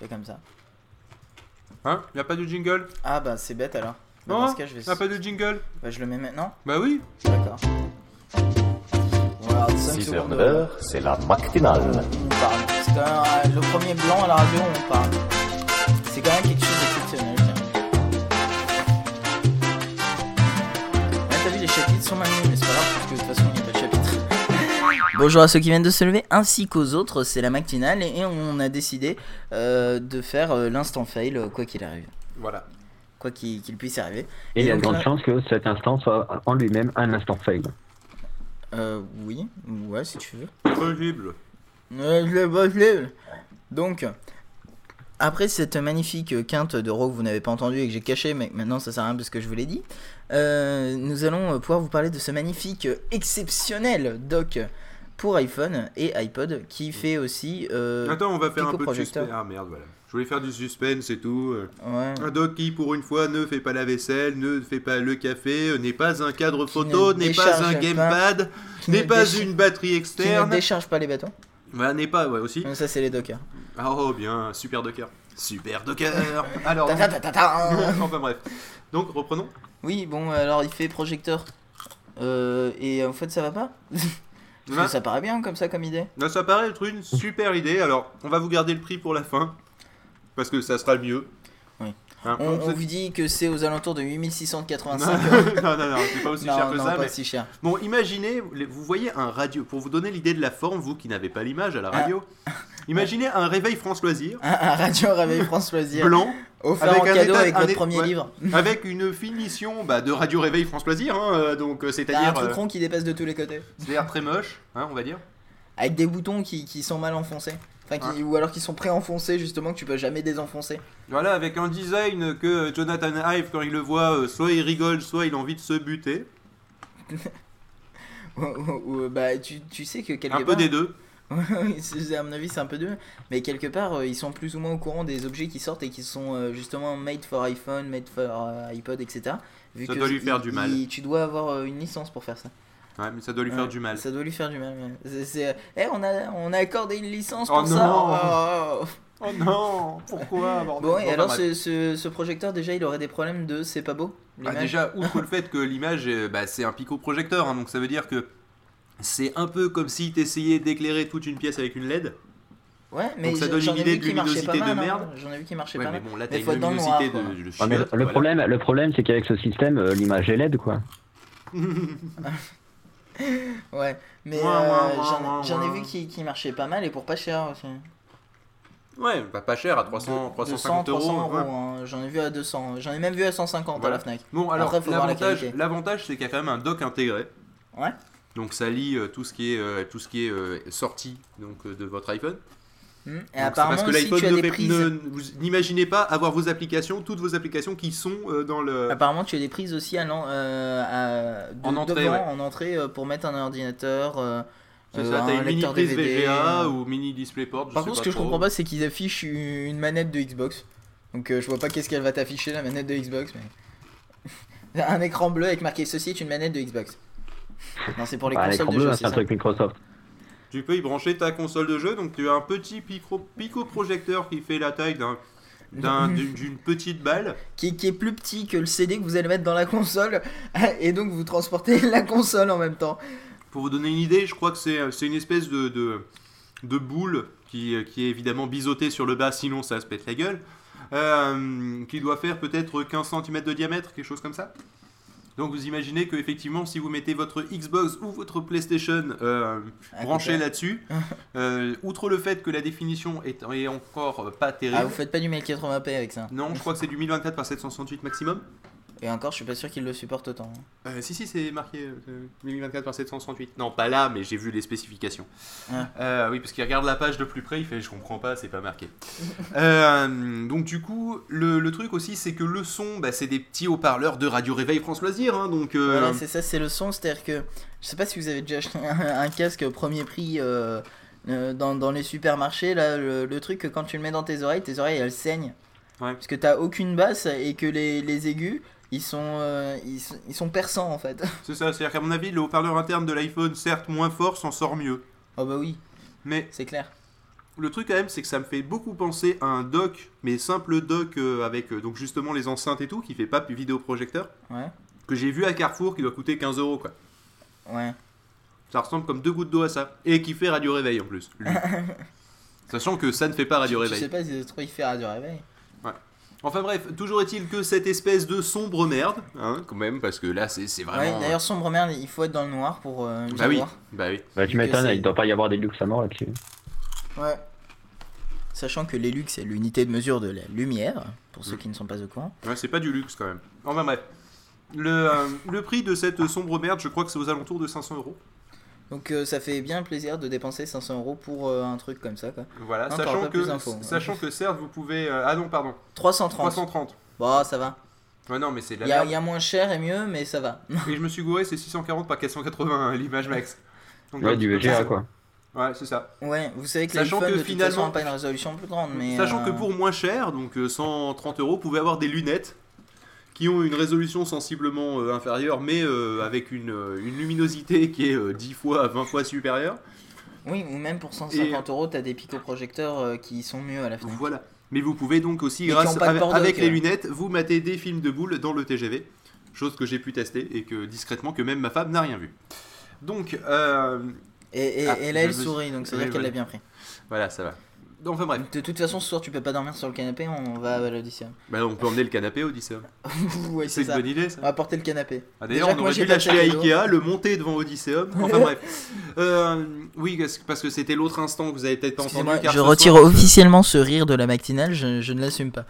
Fais comme ça. Hein? Y a pas de jingle? Ah bah c'est bête alors. Bah, Non, dans ce cas, je vais. y a pas de jingle? Bah, je le mets maintenant. Bah oui. D'accord. Voilà, 5 6 heures, secondes. 9 heures, c'est la matinale. On parle. C'est quand même le premier blanc à la radio, on parle. C'est quand même quelque chose d'exceptionnel. tiens. Ouais, t'as vu, les chapitres sont mal mis, mais c'est pas grave, parce que de toute façon, il a. Bonjour à ceux qui viennent de se lever, ainsi qu'aux autres, c'est la matinale, et on a décidé euh, de faire euh, l'instant fail, euh, quoi qu'il arrive. Voilà. Quoi qu'il qu'il puisse arriver. Et il y a de donc grandes là- chances que cet instant soit en lui-même un instant fail. Euh, oui, ouais, si tu veux. Possible. Ouais, je l'ai pas, je l'ai. Donc, après cette magnifique quinte de rock que vous n'avez pas entendu et que j'ai caché, mais maintenant ça sert à rien parce que je vous l'ai dit, euh, nous allons pouvoir vous parler de ce magnifique, euh, exceptionnel dock pour iPhone et iPod qui fait aussi. euh, Attends, on va faire un peu de suspense. Ah merde, voilà. Je voulais faire du suspense et tout. euh. ouais. Un doc qui, pour une fois, ne fait pas la vaisselle, ne fait pas le café, euh, n'est pas un cadre photo, ne n'est pas un gamepad, n'est ne pas une batterie Qui ne externe. décharge pas les bateaux. Voilà, n'est pas, ouais, aussi. Ça, c'est les dockers. Ah, Oh, bien, super docker. Super docker. Alors, ta ta ta. enfin bref. Donc, reprenons. Oui, bon, alors il fait projecteur. Euh, et en fait, ça va pas Parce que ça paraît bien comme ça, comme idée. Là, ça paraît être une super idée. Alors, on va vous garder le prix pour la fin. Parce que ça sera le mieux. Oui. Hein, On, vous dit que c'est aux alentours de 8685 non, non, non, non, c'est pas aussi non, cher que non, ça. pas mais- si cher. Bon, imaginez, vous voyez un radio, pour vous donner l'idée de la forme, vous qui n'avez pas l'image à la radio, imaginez un réveil France Loisir, Un, un radio réveil France Loisir. blanc, Offert avec en un cadeau état- avec un votre é- premier ouais. livre. avec une finition bah, de radio réveil France Loisir, hein, euh, donc euh, un c'est-à-dire truc euh, rond qui dépasse de tous les côtés. c'est-à-dire très moche, hein, on va dire. Avec des boutons qui, qui sont mal enfoncés. Enfin, qui, ou alors qui sont pré-enfoncés justement que tu peux jamais désenfoncer. Voilà, avec un design que Jonathan Ive, quand il le voit, soit il rigole, soit il a envie de se buter. Ou- ou- ou, bah, tu, tu sais que quelque Un part. peu des deux. À mon avis, c'est un peu deux. Mais quelque part, euh, ils sont plus ou moins au courant des objets qui sortent et qui sont euh, justement made for iPhone, made for euh, iPod, etc. Vu Ça que doit lui il- faire du mal. il- tu dois avoir une licence pour faire ça. Ouais, mais ça doit lui faire Ouais, du mal. Ça doit lui faire du mal. ouais. C'est- c'est- Eh, on, a, on a accordé une licence Oh pour ça. non. Oh, oh. Oh non, pourquoi bordel Bon, et alors bah, ce, ce, ce projecteur, déjà, il aurait des problèmes de c'est pas beau l'image déjà, outre le fait que l'image, euh, bah, c'est un pico-projecteur, hein, donc ça veut dire que c'est un peu comme si t'essayais d'éclairer toute une pièce avec une LED. Ouais, mais Donc ça donne une idée de luminosité de hein. merde. J'en ai vu qui marchait Ouais, pas mais mal. bon, là, Mais t'as une luminosité noir, de, mais le, voilà. problème, le problème, c'est qu'avec ce système, euh, l'image est LED, quoi. Ouais, mais euh, j'en ai vu qui, qui marchait pas mal et pour pas cher aussi. Ouais, bah, pas cher, à 300, 350 euros. 300 ouais. hein. J'en ai vu à 200. J'en ai même vu à 150 Voilà. à la Fnac. Bon, alors, l'avantage, c'est qu'il y a quand même un dock intégré. Ouais. Donc ça lie euh, tout ce qui est, euh, tout ce qui est euh, sorti donc, de votre iPhone. Hmm. Et apparemment, parce que l'iPhone tu as ne prises. ne- vous n'imaginez pas avoir vos applications, toutes vos applications qui sont euh, dans le. Apparemment, tu as des prises aussi à euh, à- de- En entrée, devant, ouais. en entrée euh, pour mettre un ordinateur. C'est ça, un t'as une mini lecteur prise DVD, VGA ou mini DisplayPort. je Par sais contre, ce que je trop. comprends pas, c'est qu'ils affichent une manette de Xbox. Donc, je vois pas qu'est-ce qu'elle va t'afficher, la manette de Xbox. Mais... un écran bleu avec marqué ceci est une manette de Xbox. Non, c'est pour les Bah, consoles de jeu. hein, c'est un ça. truc Microsoft. Tu peux y brancher ta console de jeu, donc tu as un petit pico, projecteur qui fait la taille d'un d'un- d'une petite balle. qui, qui est plus petit que le CD que vous allez mettre dans la console et donc vous transportez la console en même temps. Pour vous donner une idée, je crois que c'est c'est une espèce de, de, de boule qui, qui est évidemment biseautée sur le bas, sinon ça se pète la gueule. euh, qui doit faire peut-être 15 cm de diamètre, quelque chose comme ça. Donc vous imaginez que effectivement, si vous mettez votre Xbox ou votre PlayStation euh, branché là-dessus, euh, outre le fait que la définition est, est encore pas terrible, Ah, vous faites pas du 1080p avec ça. non, je crois que c'est du 1024 par 768 maximum. Et encore, je suis pas sûr qu'il le supporte autant. Euh, si, si, c'est marqué euh, 1024 par 768. Non, pas là, mais j'ai vu les spécifications. Ah. Euh, oui, parce qu'il regarde la page de plus près, il fait Je comprends pas, c'est pas marqué. Euh, donc, du coup, le, le truc aussi, c'est que le son, bah, c'est des petits haut-parleurs de Radio Réveil France Loisir. hein, donc, euh, Voilà, c'est ça, c'est le son. C'est-à-dire que je sais pas si vous avez déjà acheté un, un casque premier prix dans, dans les supermarchés. Là, le, le truc que quand tu le mets dans tes oreilles, tes oreilles elles saignent. Ouais. Parce que t'as aucune basse et que les, les aigus ils sont, euh, ils, sont- ils sont perçants en fait. c'est ça. C'est-à-dire qu'à mon avis, le haut-parleur interne de l'iPhone, certes moins fort, s'en sort mieux. Oh bah oui, Mais c'est clair. le truc quand même, c'est que ça me fait beaucoup penser à un dock, mais simple dock euh, avec euh, donc justement les enceintes et tout, qui fait pas vidéoprojecteur, Ouais. que j'ai vu à Carrefour qui doit coûter 15 euros quoi. Ouais. Ça ressemble comme deux gouttes d'eau à ça. Et qui fait radio réveil en plus. Sachant que ça ne fait pas radio Je sais réveil. pas si trop y faire du réveil. Enfin bref, toujours est-il que cette espèce de sombre merde, hein, quand même, parce que là c'est c'est Ouais, vraiment. d'ailleurs, sombre merde, il faut être dans le noir pour euh, bah oui, bah oui. Bah, tu m'étonnes, il doit pas y avoir des luxe à mort là-dessus. Ouais. Sachant que les lux, c'est l'unité de mesure de la lumière, pour ceux Mm. qui ne sont pas au courant. Ouais, c'est pas du luxe quand même. Enfin bref. Le, euh, le prix de cette sombre merde, je crois que c'est aux alentours de 500 euros. Donc euh, ça fait bien plaisir de dépenser 500 euros pour euh, un truc comme ça, quoi. Voilà, sachant que, d'infos. sachant que certes vous pouvez. euh, ah non, pardon, 330. 330. Bon, ça va. Ouais, non, mais c'est Il y, a- y moins cher et mieux, mais ça va. Et je me suis gouré, c'est 640 par 480 hein, l'image max. Donc, Ouais, du VGA quoi. Ouais, c'est ça. Ouais, vous savez que Sachant que de toute finalement- façon, pas une résolution plus grande, mais... Sachant que pour moins cher, donc euh, 130 euros, vous pouvez avoir des lunettes qui ont une résolution sensiblement euh, inférieure, mais euh, avec une, euh, une luminosité qui est euh, 10 fois à 20 fois supérieure. Oui, ou même pour 150 Et- euros, t'as des picoprojecteurs qui sont mieux à la fin. Voilà. Mais vous pouvez donc aussi, Et grâce de avec, les lunettes, vous mater des films de boules dans le TGV. Chose que j'ai pu tester et que discrètement que même ma femme n'a rien vu. Donc, euh, Et, et, Ah, et là, elle sourit, donc veut Oui, dire qu'elle l'a bien pris. voilà, ça va. Donc, Enfin bref, De toute façon, ce soir, tu peux pas dormir sur le canapé, on va à l'audition. Bah, on peut emmener le canapé au Odysseum. ouais, C'est une bonne idée ça. On va porter le canapé. Ah, D'ailleurs, Déjà on aurait dû l'acheter à. Ikea, le monter devant Odysseum. Enfin bref. Euh, oui, parce que- c'était l'autre instant que vous avez peut-être entendu. Car je retire soir, officiellement ce rire de la matinale, je, je ne l'assume pas.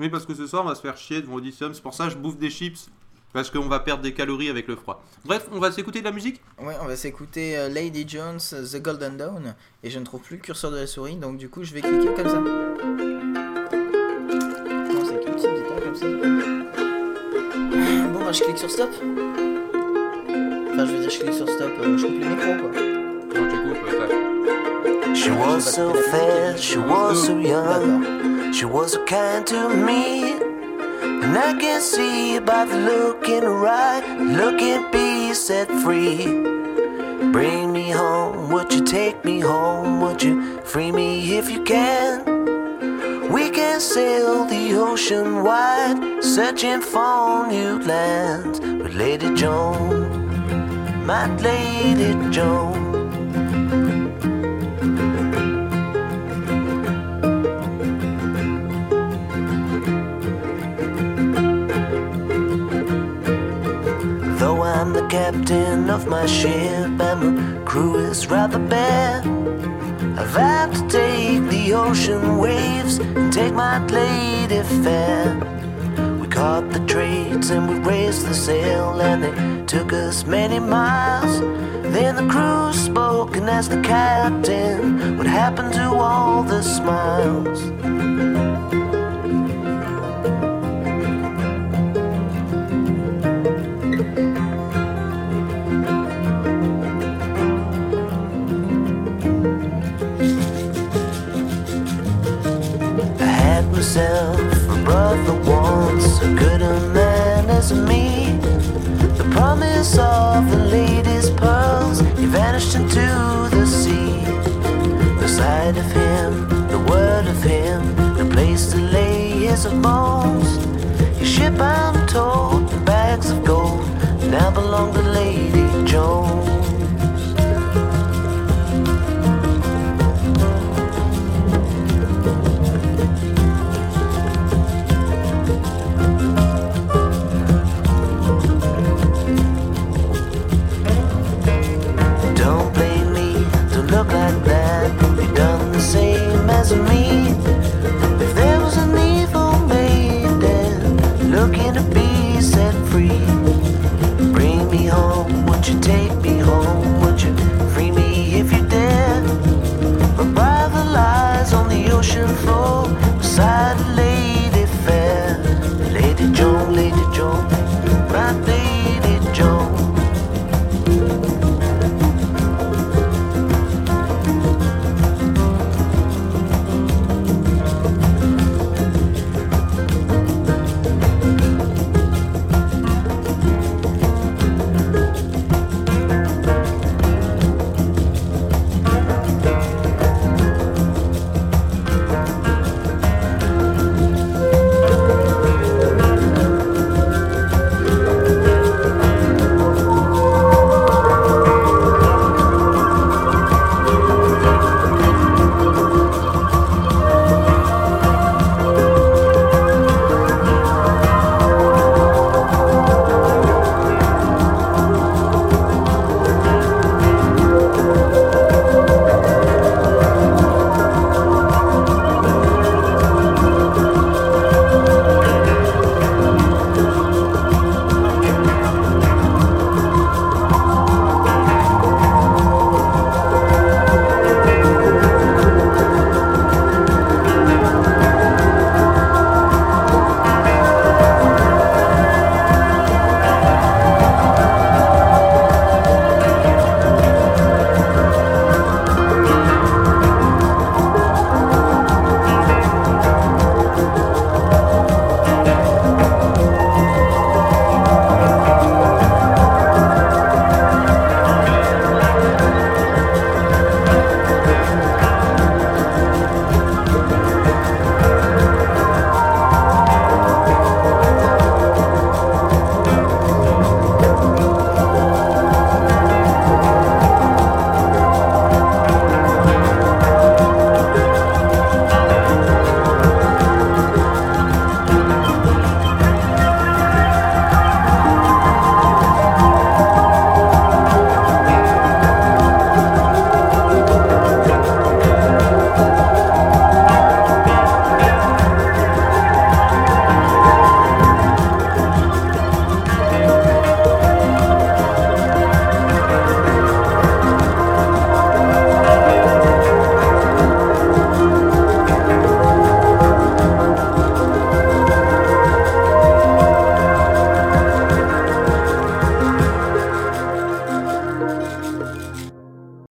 Oui, parce que ce soir, on va se faire chier devant Odysseum. C'est pour ça que je bouffe des chips. Parce qu'on va perdre des calories avec le froid. Bref, on va s'écouter de la musique Ouais, on va s'écouter euh, Lady Jones, The Golden Dawn, et je ne trouve plus le curseur de la souris, donc du coup, je vais cliquer comme ça. C'est comme Bon, bah, je clique sur stop. Enfin, je veux dire, je clique sur stop, euh, je coupe le micro, quoi. Non, tu coupes, ça. She was so fair, she was so young, she was so kind to me. And I can see by the look in her eye, look at be set free. Bring me home, would you take me home? Would you free me if you can? We can sail the ocean wide, searching for new lands. But Lady Joan, my Lady Joan. Captain of my ship and my crew is rather bad, I've had to take the ocean waves and take my lady fair. We caught the trades and we raised the sail and it took us many miles. Then the crew spoke and asked the captain what happened to all the smiles. His bones. His ship, I'm told, bags of gold now belong to Lady Jones. inside